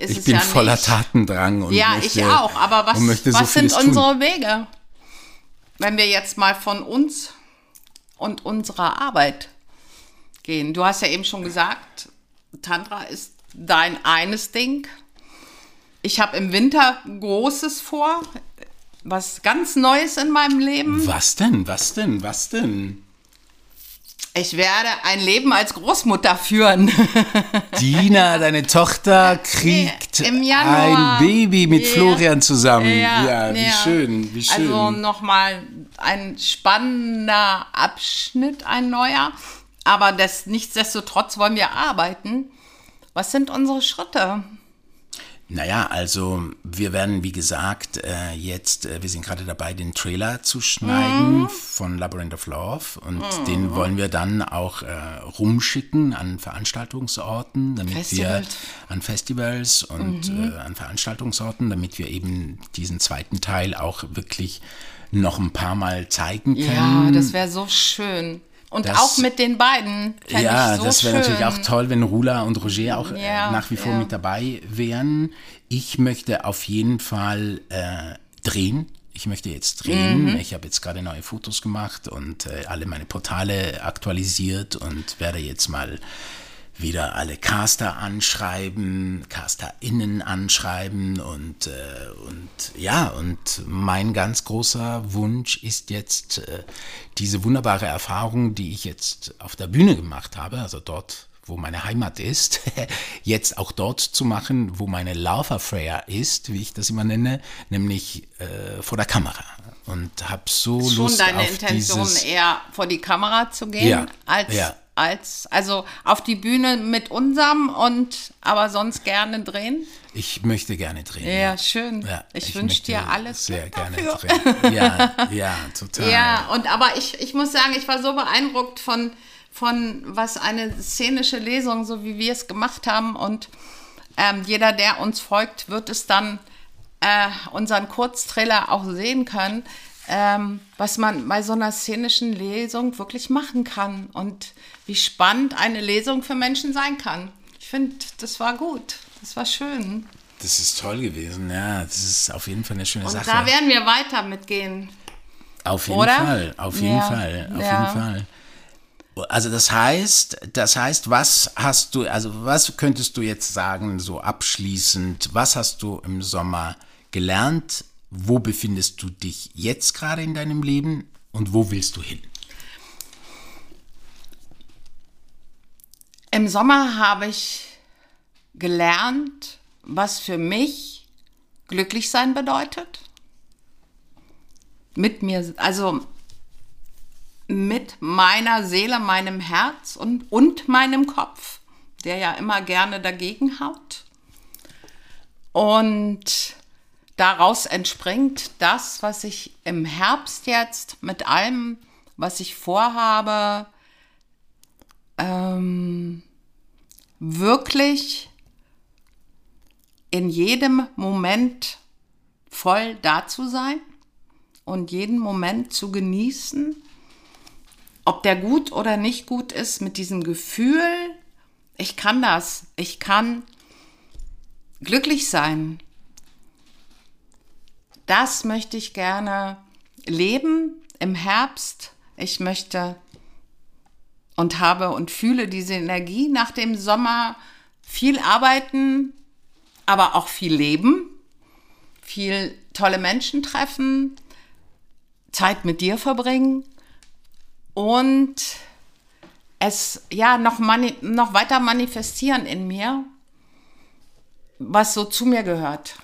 Speaker 2: ist
Speaker 1: Ich
Speaker 2: es
Speaker 1: bin
Speaker 2: ja
Speaker 1: voller
Speaker 2: nicht.
Speaker 1: Tatendrang und
Speaker 2: Ja,
Speaker 1: möchte,
Speaker 2: ich auch. Aber was,
Speaker 1: möchte so
Speaker 2: was sind
Speaker 1: vieles tun.
Speaker 2: unsere Wege? Wenn wir jetzt mal von uns und unserer Arbeit gehen. Du hast ja eben schon gesagt, Tantra ist dein eines Ding. Ich habe im Winter Großes vor, was ganz Neues in meinem Leben.
Speaker 1: Was denn? Was denn? Was denn?
Speaker 2: Ich werde ein Leben als Großmutter führen.
Speaker 1: Dina, deine Tochter kriegt ein Baby mit
Speaker 2: Ja.
Speaker 1: Florian zusammen. Ja,
Speaker 2: Ja,
Speaker 1: wie
Speaker 2: ja.
Speaker 1: schön, wie schön.
Speaker 2: Also nochmal ein spannender Abschnitt, ein neuer. Aber das, nichtsdestotrotz wollen wir arbeiten. Was sind unsere Schritte?
Speaker 1: Naja, also wir werden, wie gesagt, äh, jetzt, äh, wir sind gerade dabei, den Trailer zu schneiden
Speaker 2: Mhm.
Speaker 1: von Labyrinth of Love und den wollen wir dann auch äh, rumschicken an Veranstaltungsorten, damit
Speaker 2: Festivals.
Speaker 1: wir an Festivals und
Speaker 2: Mhm.
Speaker 1: äh, an Veranstaltungsorten, damit wir eben diesen zweiten Teil auch wirklich noch ein paar Mal zeigen können.
Speaker 2: Ja, das wäre so schön. Und
Speaker 1: Das-
Speaker 2: auch mit den beiden.
Speaker 1: Ja,
Speaker 2: so
Speaker 1: das wäre natürlich auch toll, wenn Rula und Roger auch
Speaker 2: Ja,
Speaker 1: äh, nach wie vor
Speaker 2: ja.
Speaker 1: mit dabei wären. Ich möchte auf jeden Fall äh, drehen. Ich möchte jetzt drehen.
Speaker 2: Mhm.
Speaker 1: Ich habe jetzt gerade neue Fotos gemacht und äh, alle meine Portale aktualisiert und werde jetzt mal wieder alle Caster anschreiben, CasterInnen anschreiben und, äh, und ja, und mein ganz großer Wunsch ist jetzt äh, diese wunderbare Erfahrung, die ich jetzt auf der Bühne gemacht habe, also dort, wo meine Heimat ist, jetzt auch dort zu machen, wo meine Love Affair ist, wie ich das immer nenne, nämlich äh, vor der Kamera. Und habe so
Speaker 2: Schon
Speaker 1: Lust
Speaker 2: deine
Speaker 1: auf
Speaker 2: Intention,
Speaker 1: dieses,
Speaker 2: eher vor die Kamera zu gehen,
Speaker 1: Ja,
Speaker 2: als,
Speaker 1: ja.
Speaker 2: Als, also auf die Bühne mit unserem und aber sonst gerne drehen.
Speaker 1: Ich möchte gerne drehen.
Speaker 2: Ja, schön.
Speaker 1: Ja,
Speaker 2: ich wünsche
Speaker 1: möchte
Speaker 2: dir alles
Speaker 1: sehr gerne
Speaker 2: dafür.
Speaker 1: drehen. Ja, ja, total.
Speaker 2: Ja, und aber ich, ich muss sagen, ich war so beeindruckt von, von was eine szenische Lesung, so wie wir es gemacht haben. Und ähm, jeder, der uns folgt, wird es dann äh, unseren Kurztrailer auch sehen können, ähm, was man bei so einer szenischen Lesung wirklich machen kann und wie spannend eine Lesung für Menschen sein kann. Ich finde, das war gut. Das war schön.
Speaker 1: Das ist toll gewesen, ja. Das ist auf jeden Fall eine schöne
Speaker 2: Und
Speaker 1: Sache.
Speaker 2: da werden wir weiter mitgehen.
Speaker 1: Auf jeden
Speaker 2: Oder?
Speaker 1: Fall, auf jeden
Speaker 2: Ja,
Speaker 1: Fall, auf
Speaker 2: ja.
Speaker 1: jeden Fall. Also das heißt, das heißt, was hast du, also was könntest du jetzt sagen, so abschließend, was hast du im Sommer gelernt? Wo befindest du dich jetzt gerade in deinem Leben und wo willst du hin?
Speaker 2: Im Sommer habe ich gelernt, was für mich glücklich sein bedeutet. Mit mir, also mit meiner Seele, meinem Herz und, und meinem Kopf, der ja immer gerne dagegen haut. Und daraus entspringt das, was ich im Herbst jetzt mit allem, was ich vorhabe, ähm, wirklich in jedem Moment voll da zu sein und jeden Moment zu genießen, ob der gut oder nicht gut ist, mit diesem Gefühl, ich kann das, ich kann glücklich sein. Das möchte ich gerne leben im Herbst. Ich möchte und habe und fühle diese Energie nach dem Sommer viel arbeiten, aber auch viel leben, viel tolle Menschen treffen, Zeit mit dir verbringen und es ja noch, mani noch weiter manifestieren in mir, was so zu mir gehört,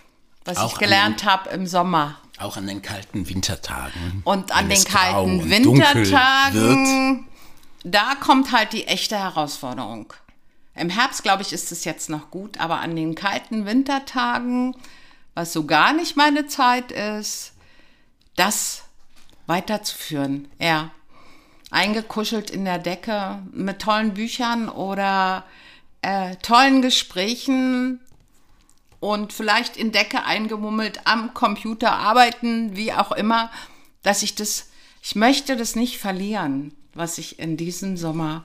Speaker 2: was
Speaker 1: Auch
Speaker 2: ich gelernt habe im Sommer.
Speaker 1: Auch an den kalten Wintertagen.
Speaker 2: Und an den kalten. Wintertagen, da kommt halt die echte Herausforderung. Im Herbst, glaube ich, ist es jetzt noch gut, aber an den kalten Wintertagen, was so gar nicht meine Zeit ist, das weiterzuführen. Ja. Eingekuschelt in der Decke mit tollen Büchern oder äh, tollen Gesprächen und vielleicht in Decke eingemummelt am Computer arbeiten, wie auch immer, dass ich das, ich möchte das nicht verlieren, was ich in diesem Sommer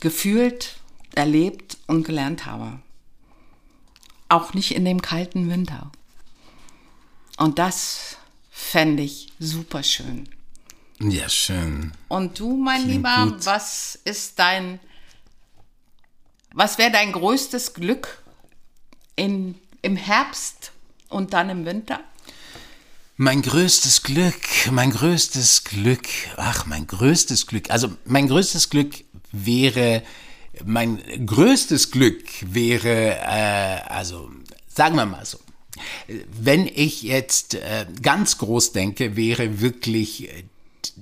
Speaker 2: gefühlt, erlebt und gelernt habe. Auch nicht in dem kalten Winter. Und das fände ich super schön.
Speaker 1: Ja, schön.
Speaker 2: Und du, mein
Speaker 1: Klingt
Speaker 2: Lieber,
Speaker 1: gut.
Speaker 2: was ist dein, was wäre dein größtes Glück in, im Herbst und dann im Winter?
Speaker 1: Mein größtes Glück, mein größtes Glück, ach, mein größtes Glück. Also mein größtes Glück wäre, mein größtes Glück wäre, äh, also sagen wir mal so, wenn ich jetzt äh, ganz groß denke, wäre wirklich, äh,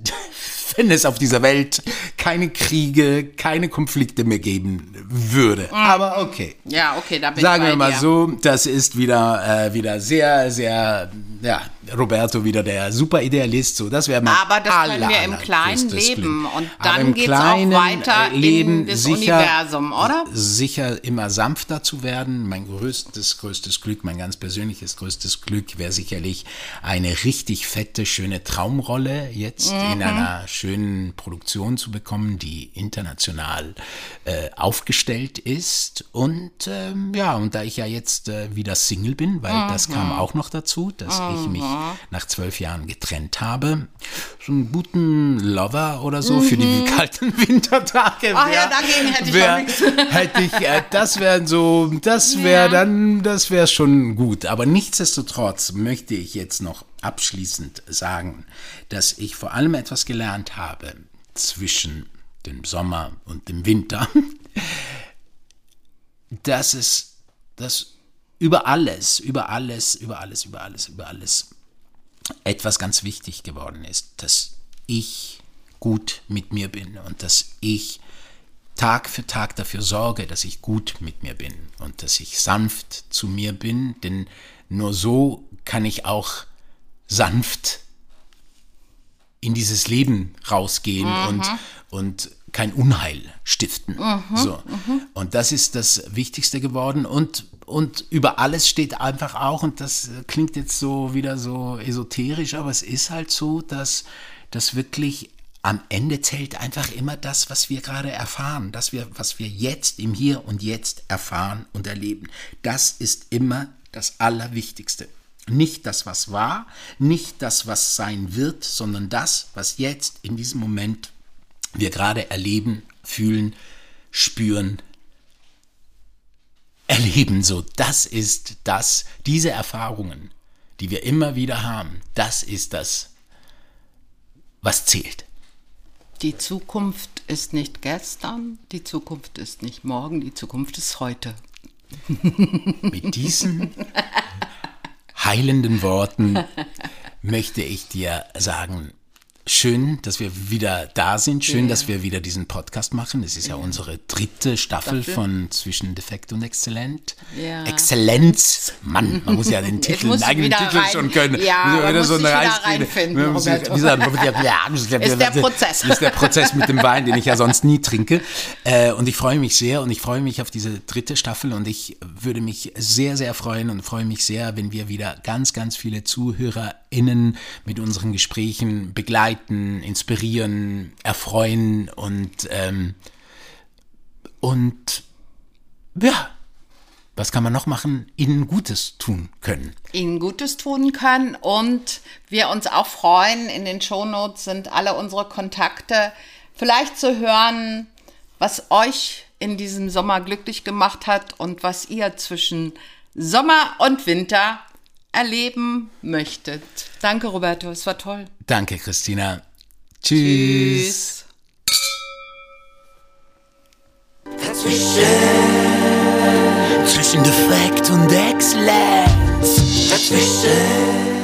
Speaker 1: wenn es auf dieser Welt keine Kriege, keine Konflikte mehr geben würde. Aber okay.
Speaker 2: Ja, okay, da bin
Speaker 1: Sagen wir mal
Speaker 2: dir.
Speaker 1: so, das ist wieder, äh, wieder sehr, sehr, ja, Roberto wieder der Superidealist, so, das wäre mein
Speaker 2: Aber das können wir im Kleinen leben
Speaker 1: Glück.
Speaker 2: und dann
Speaker 1: im
Speaker 2: geht's auch
Speaker 1: Kleinen,
Speaker 2: weiter
Speaker 1: äh, leben,
Speaker 2: in das
Speaker 1: sicher,
Speaker 2: Universum, oder?
Speaker 1: Sicher immer sanfter zu werden. Mein größtes, größtes Glück, mein ganz persönliches größtes Glück wäre sicherlich eine richtig fette, schöne Traumrolle jetzt
Speaker 2: Mhm.
Speaker 1: in einer schönen Produktion zu bekommen, die international äh, aufgestellt ist. Und ähm, ja, und da ich ja jetzt äh, wieder Single bin, weil
Speaker 2: Mhm.
Speaker 1: das kam auch noch dazu, dass ich mich nach zwölf Jahren getrennt habe, so einen guten Lover oder so für die kalten Wintertage.
Speaker 2: Mhm. Ach ja,
Speaker 1: wär-
Speaker 2: dagegen hätte ich
Speaker 1: wär-
Speaker 2: auch nichts.
Speaker 1: Hätte ich, äh, das wäre so, das wäre dann, das wäre schon gut. Aber nichtsdestotrotz möchte ich jetzt noch abschließend sagen, dass ich vor allem etwas gelernt habe zwischen dem Sommer und dem Winter, dass es, dass über alles, über alles, über alles, über alles, über alles etwas ganz wichtig geworden ist, dass ich gut mit mir bin und dass ich Tag für Tag dafür sorge, dass ich gut mit mir bin und dass ich sanft zu mir bin, denn nur so kann ich auch sanft in dieses Leben rausgehen und, und kein Unheil stiften. so. Und das ist das Wichtigste geworden. Und, und über alles steht einfach auch, und das klingt jetzt so wieder so esoterisch, aber es ist halt so, dass, dass wirklich am Ende zählt einfach immer das, was wir gerade erfahren, das wir, was wir jetzt im Hier und Jetzt erfahren und erleben. Das ist immer das Allerwichtigste. Nicht das, was war, nicht das, was sein wird, sondern das, was jetzt in diesem Moment wir gerade erleben, fühlen, spüren, erleben. So, das ist das, diese Erfahrungen, die wir immer wieder haben, das ist das, was zählt.
Speaker 2: Die Zukunft ist nicht gestern, die Zukunft ist nicht morgen, die Zukunft ist heute.
Speaker 1: Mit diesen heilenden Worten möchte ich dir sagen, Schön, dass wir wieder da sind. Schön, dass wir wieder diesen Podcast machen. Es ist ja, unsere dritte Staffel
Speaker 2: Staffel.
Speaker 1: von Zwischen Defekt und Exzellent.
Speaker 2: Ja.
Speaker 1: Exzellenz. Mann, man muss ja den Titel, den eigenen
Speaker 2: wieder
Speaker 1: Titel
Speaker 2: rein-
Speaker 1: schon können.
Speaker 2: Ja, man
Speaker 1: wieder
Speaker 2: muss sich wieder reinfinden,
Speaker 1: Man muss
Speaker 2: Roberto.
Speaker 1: wie sagt man, ja, ja,
Speaker 2: Ist der Prozess.
Speaker 1: Ist der Prozess mit dem Wein, den ich ja sonst nie trinke. Äh, Und ich freue mich sehr und ich freue mich auf diese dritte Staffel und ich würde mich sehr, sehr freuen und freue mich sehr, wenn wir wieder ganz, ganz viele ZuhörerInnen mit unseren Gesprächen begleiten, inspirieren, erfreuen und, ähm, und ja, was kann man noch machen? Ihnen Gutes tun können.
Speaker 2: Ihnen Gutes tun können und wir uns auch freuen. In den Shownotes sind alle unsere Kontakte. Vielleicht zu hören, was euch in diesem Sommer glücklich gemacht hat und was ihr zwischen Sommer und Winter erleben möchtet. Danke, Roberto, es war toll.
Speaker 1: Danke, Christina. Tschüss. Zwischen Defekt und Exzellenz. Dazwischen.